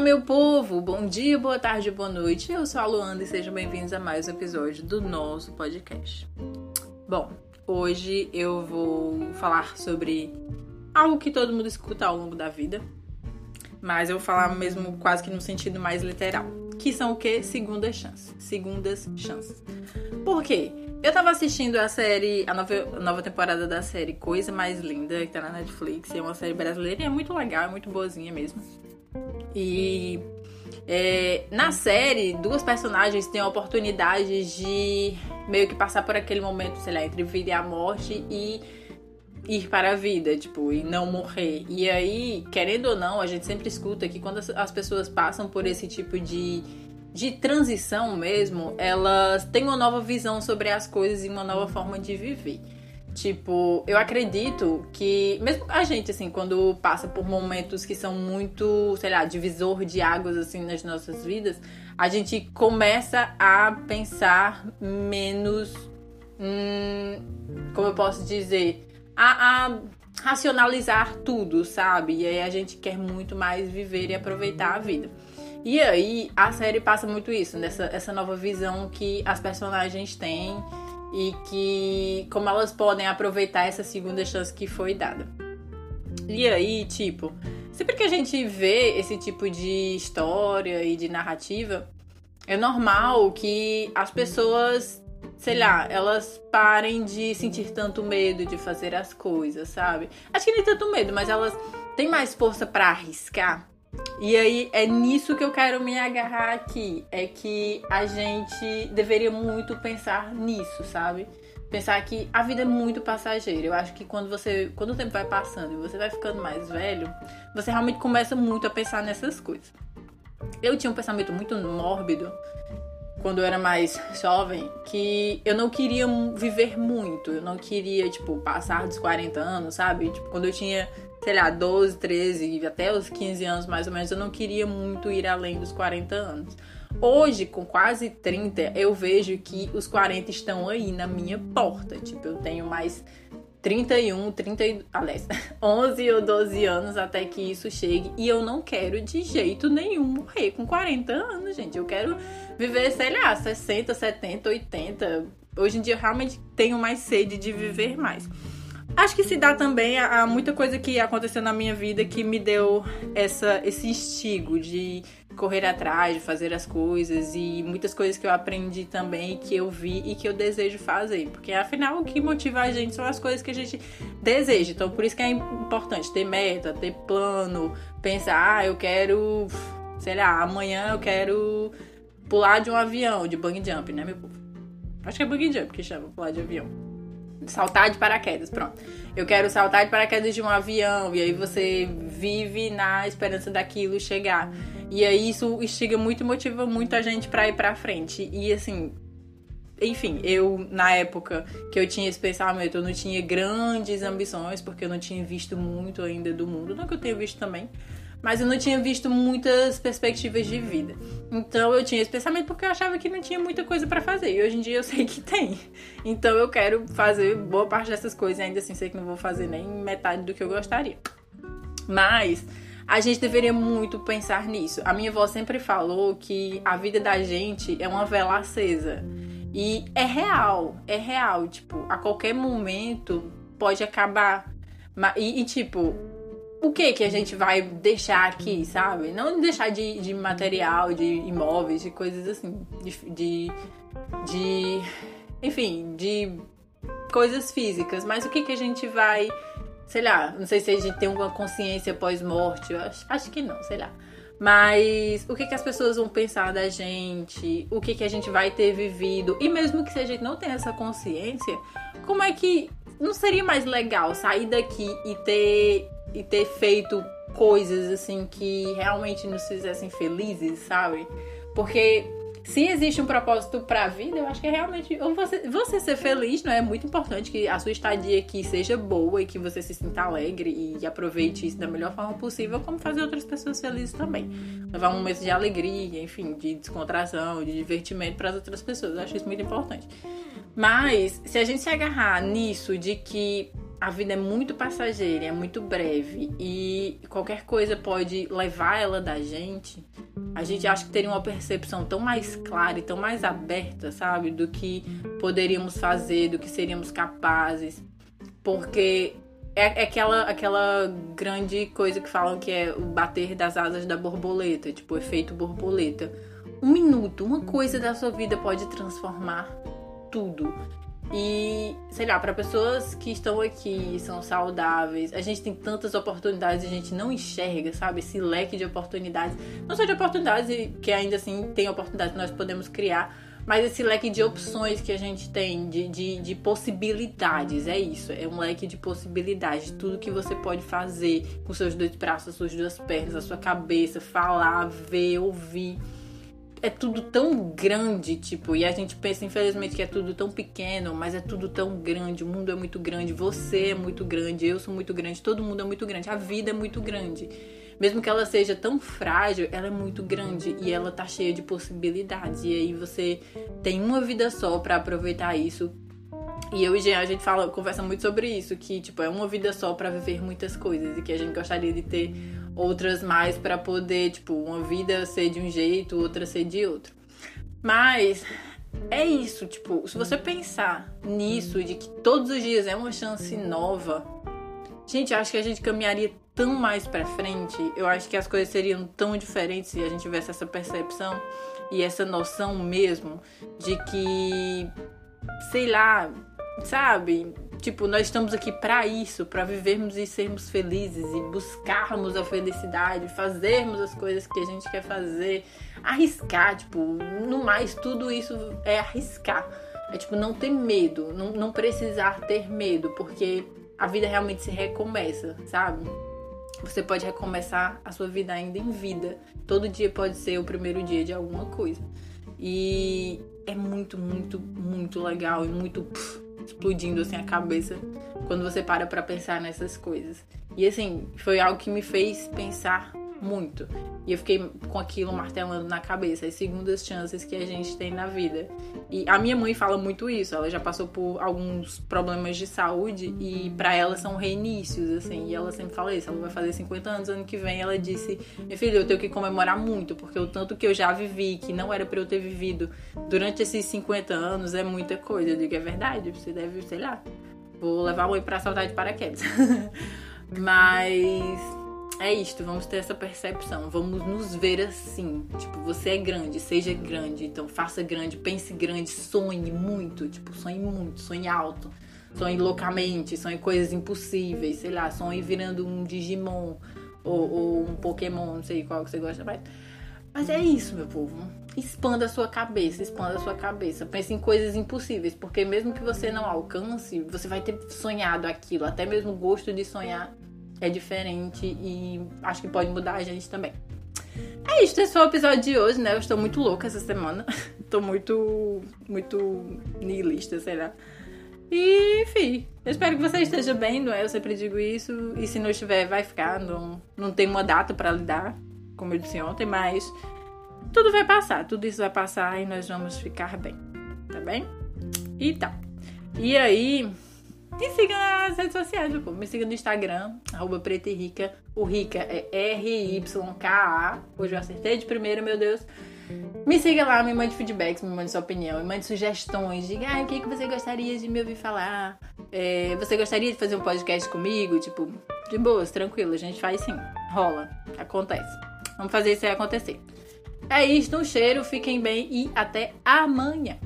Fala, meu povo! Bom dia, boa tarde, boa noite. Eu sou a Luanda e sejam bem-vindos a mais um episódio do nosso podcast. Bom, hoje eu vou falar sobre algo que todo mundo escuta ao longo da vida, mas eu vou falar mesmo quase que no sentido mais literal, que são o que? Segundas chances. Segundas chances. Por quê? Eu tava assistindo a série, a nova, a nova temporada da série Coisa Mais Linda, que tá na Netflix, é uma série brasileira e é muito legal, é muito boazinha mesmo. E é, na série, duas personagens têm a oportunidade de meio que passar por aquele momento, sei lá, entre vida e a morte e ir para a vida, tipo, e não morrer. E aí, querendo ou não, a gente sempre escuta que quando as pessoas passam por esse tipo de, de transição mesmo, elas têm uma nova visão sobre as coisas e uma nova forma de viver. Tipo, eu acredito que, mesmo a gente, assim, quando passa por momentos que são muito, sei lá, divisor de águas, assim, nas nossas vidas, a gente começa a pensar menos. Hum, como eu posso dizer? A, a racionalizar tudo, sabe? E aí a gente quer muito mais viver e aproveitar a vida. E aí a série passa muito isso, nessa essa nova visão que as personagens têm e que como elas podem aproveitar essa segunda chance que foi dada. E aí, tipo, sempre que a gente vê esse tipo de história e de narrativa, é normal que as pessoas, sei lá, elas parem de sentir tanto medo de fazer as coisas, sabe? Acho que nem tanto medo, mas elas têm mais força para arriscar. E aí é nisso que eu quero me agarrar aqui. É que a gente deveria muito pensar nisso, sabe? Pensar que a vida é muito passageira. Eu acho que quando você. Quando o tempo vai passando e você vai ficando mais velho, você realmente começa muito a pensar nessas coisas. Eu tinha um pensamento muito mórbido quando eu era mais jovem, que eu não queria viver muito. Eu não queria, tipo, passar dos 40 anos, sabe? Tipo, quando eu tinha sei lá, 12, 13, até os 15 anos mais ou menos, eu não queria muito ir além dos 40 anos. Hoje, com quase 30, eu vejo que os 40 estão aí na minha porta. Tipo, eu tenho mais 31, 30, aliás, 11 ou 12 anos até que isso chegue. E eu não quero de jeito nenhum morrer com 40 anos, gente. Eu quero viver, sei lá, 60, 70, 80. Hoje em dia eu realmente tenho mais sede de viver mais. Acho que se dá também a, a, muita coisa que aconteceu na minha vida que me deu essa, esse instigo de correr atrás, de fazer as coisas e muitas coisas que eu aprendi também, que eu vi e que eu desejo fazer. Porque afinal o que motiva a gente são as coisas que a gente deseja. Então por isso que é importante ter meta, ter plano, pensar, ah, eu quero, sei lá, amanhã eu quero pular de um avião, de bungee jump, né, meu povo? Acho que é bungee jump que chama pular de avião saltar de paraquedas, pronto. Eu quero saltar de paraquedas de um avião e aí você vive na esperança daquilo chegar. E aí isso instiga muito e motiva muita gente para ir para frente. E assim, enfim, eu na época que eu tinha esse pensamento, eu não tinha grandes ambições porque eu não tinha visto muito ainda do mundo, não que eu tenha visto também, mas eu não tinha visto muitas perspectivas de vida. Então eu tinha esse pensamento porque eu achava que não tinha muita coisa para fazer. E hoje em dia eu sei que tem. Então eu quero fazer boa parte dessas coisas e ainda assim sei que não vou fazer nem metade do que eu gostaria. Mas a gente deveria muito pensar nisso. A minha avó sempre falou que a vida da gente é uma vela acesa. E é real, é real. Tipo, a qualquer momento pode acabar. E, e tipo, o que que a gente vai deixar aqui, sabe? Não deixar de, de material, de imóveis, de coisas assim, de, de, de, enfim, de coisas físicas, mas o que que a gente vai, sei lá, não sei se a gente tem uma consciência pós-morte, acho, acho que não, sei lá. Mas o que, que as pessoas vão pensar da gente? O que, que a gente vai ter vivido? E mesmo que se a gente não tenha essa consciência, como é que não seria mais legal sair daqui e ter e ter feito coisas assim que realmente nos fizessem felizes, sabe? Porque se existe um propósito para a vida, eu acho que é realmente você, você ser feliz, não é? é muito importante que a sua estadia aqui seja boa e que você se sinta alegre e aproveite isso da melhor forma possível, como fazer outras pessoas felizes também. Levar um momento de alegria, enfim, de descontração, de divertimento para as outras pessoas. Eu acho isso muito importante. Mas se a gente se agarrar nisso de que a vida é muito passageira, é muito breve e qualquer coisa pode levar ela da gente, a gente acha que teria uma percepção tão mais clara e tão mais aberta, sabe, do que poderíamos fazer, do que seríamos capazes, porque é, é aquela, aquela grande coisa que falam que é o bater das asas da borboleta, tipo efeito borboleta. Um minuto, uma coisa da sua vida pode transformar tudo. E, sei lá, para pessoas que estão aqui, são saudáveis, a gente tem tantas oportunidades a gente não enxerga, sabe? Esse leque de oportunidades. Não só de oportunidades, que ainda assim tem oportunidades que nós podemos criar, mas esse leque de opções que a gente tem, de, de, de possibilidades, é isso. É um leque de possibilidades. Tudo que você pode fazer com seus dois braços, suas duas pernas, a sua cabeça, falar, ver, ouvir é tudo tão grande, tipo, e a gente pensa, infelizmente, que é tudo tão pequeno, mas é tudo tão grande, o mundo é muito grande, você é muito grande, eu sou muito grande, todo mundo é muito grande, a vida é muito grande. Mesmo que ela seja tão frágil, ela é muito grande e ela tá cheia de possibilidades. E aí você tem uma vida só para aproveitar isso. E eu e Jean, a gente fala, conversa muito sobre isso, que tipo, é uma vida só para viver muitas coisas e que a gente gostaria de ter outras mais para poder, tipo, uma vida ser de um jeito, outra ser de outro. Mas é isso, tipo, se você pensar nisso, de que todos os dias é uma chance nova, gente, acho que a gente caminharia tão mais para frente. Eu acho que as coisas seriam tão diferentes se a gente tivesse essa percepção e essa noção mesmo de que, sei lá, sabe? Tipo, nós estamos aqui para isso, para vivermos e sermos felizes e buscarmos a felicidade, fazermos as coisas que a gente quer fazer, arriscar, tipo, no mais, tudo isso é arriscar. É tipo, não ter medo, não, não precisar ter medo, porque a vida realmente se recomeça, sabe? Você pode recomeçar a sua vida ainda em vida. Todo dia pode ser o primeiro dia de alguma coisa. E é muito, muito, muito legal e muito. Pff, explodindo assim a cabeça quando você para para pensar nessas coisas. E assim, foi algo que me fez pensar muito. E eu fiquei com aquilo martelando na cabeça, as segundas chances que a gente tem na vida. E a minha mãe fala muito isso, ela já passou por alguns problemas de saúde e para ela são reinícios, assim. E ela sempre fala isso, ela vai fazer 50 anos ano que vem. Ela disse: Minha filha, eu tenho que comemorar muito, porque o tanto que eu já vivi, que não era para eu ter vivido durante esses 50 anos, é muita coisa. Eu digo: É verdade, você deve, sei lá, vou levar a mãe pra saltar de paraquedas. Mas é isto, vamos ter essa percepção, vamos nos ver assim. Tipo, você é grande, seja grande, então faça grande, pense grande, sonhe muito, tipo, sonhe muito, sonhe alto, sonhe loucamente, sonhe coisas impossíveis, sei lá, sonhe virando um Digimon ou, ou um Pokémon, não sei qual que você gosta mais. Mas é isso, meu povo. Expanda a sua cabeça, expanda a sua cabeça. Pense em coisas impossíveis, porque mesmo que você não alcance, você vai ter sonhado aquilo, até mesmo o gosto de sonhar é diferente e acho que pode mudar a gente também. É isso, esse foi o episódio de hoje, né? Eu estou muito louca essa semana. Estou muito, muito nihilista, sei lá. E, enfim, eu espero que você esteja bem, não é? Eu sempre digo isso. E se não estiver, vai ficar. Não, não tem uma data para lidar, como eu disse ontem, mas tudo vai passar. Tudo isso vai passar e nós vamos ficar bem. Tá bem? E tá. E aí, me siga nas redes sociais. Me siga no Instagram, arroba preta e rica. O rica é R-Y-K-A. Hoje eu acertei de primeira, meu Deus. Me siga lá, me mande feedbacks, me mande sua opinião, me mande sugestões. Diga, ah, o que, que você gostaria de me ouvir falar? É, você gostaria de fazer um podcast comigo? Tipo, de boas, tranquilo, a gente faz sim. Rola, acontece. Vamos fazer isso aí acontecer. É isso, um cheiro, fiquem bem e até amanhã.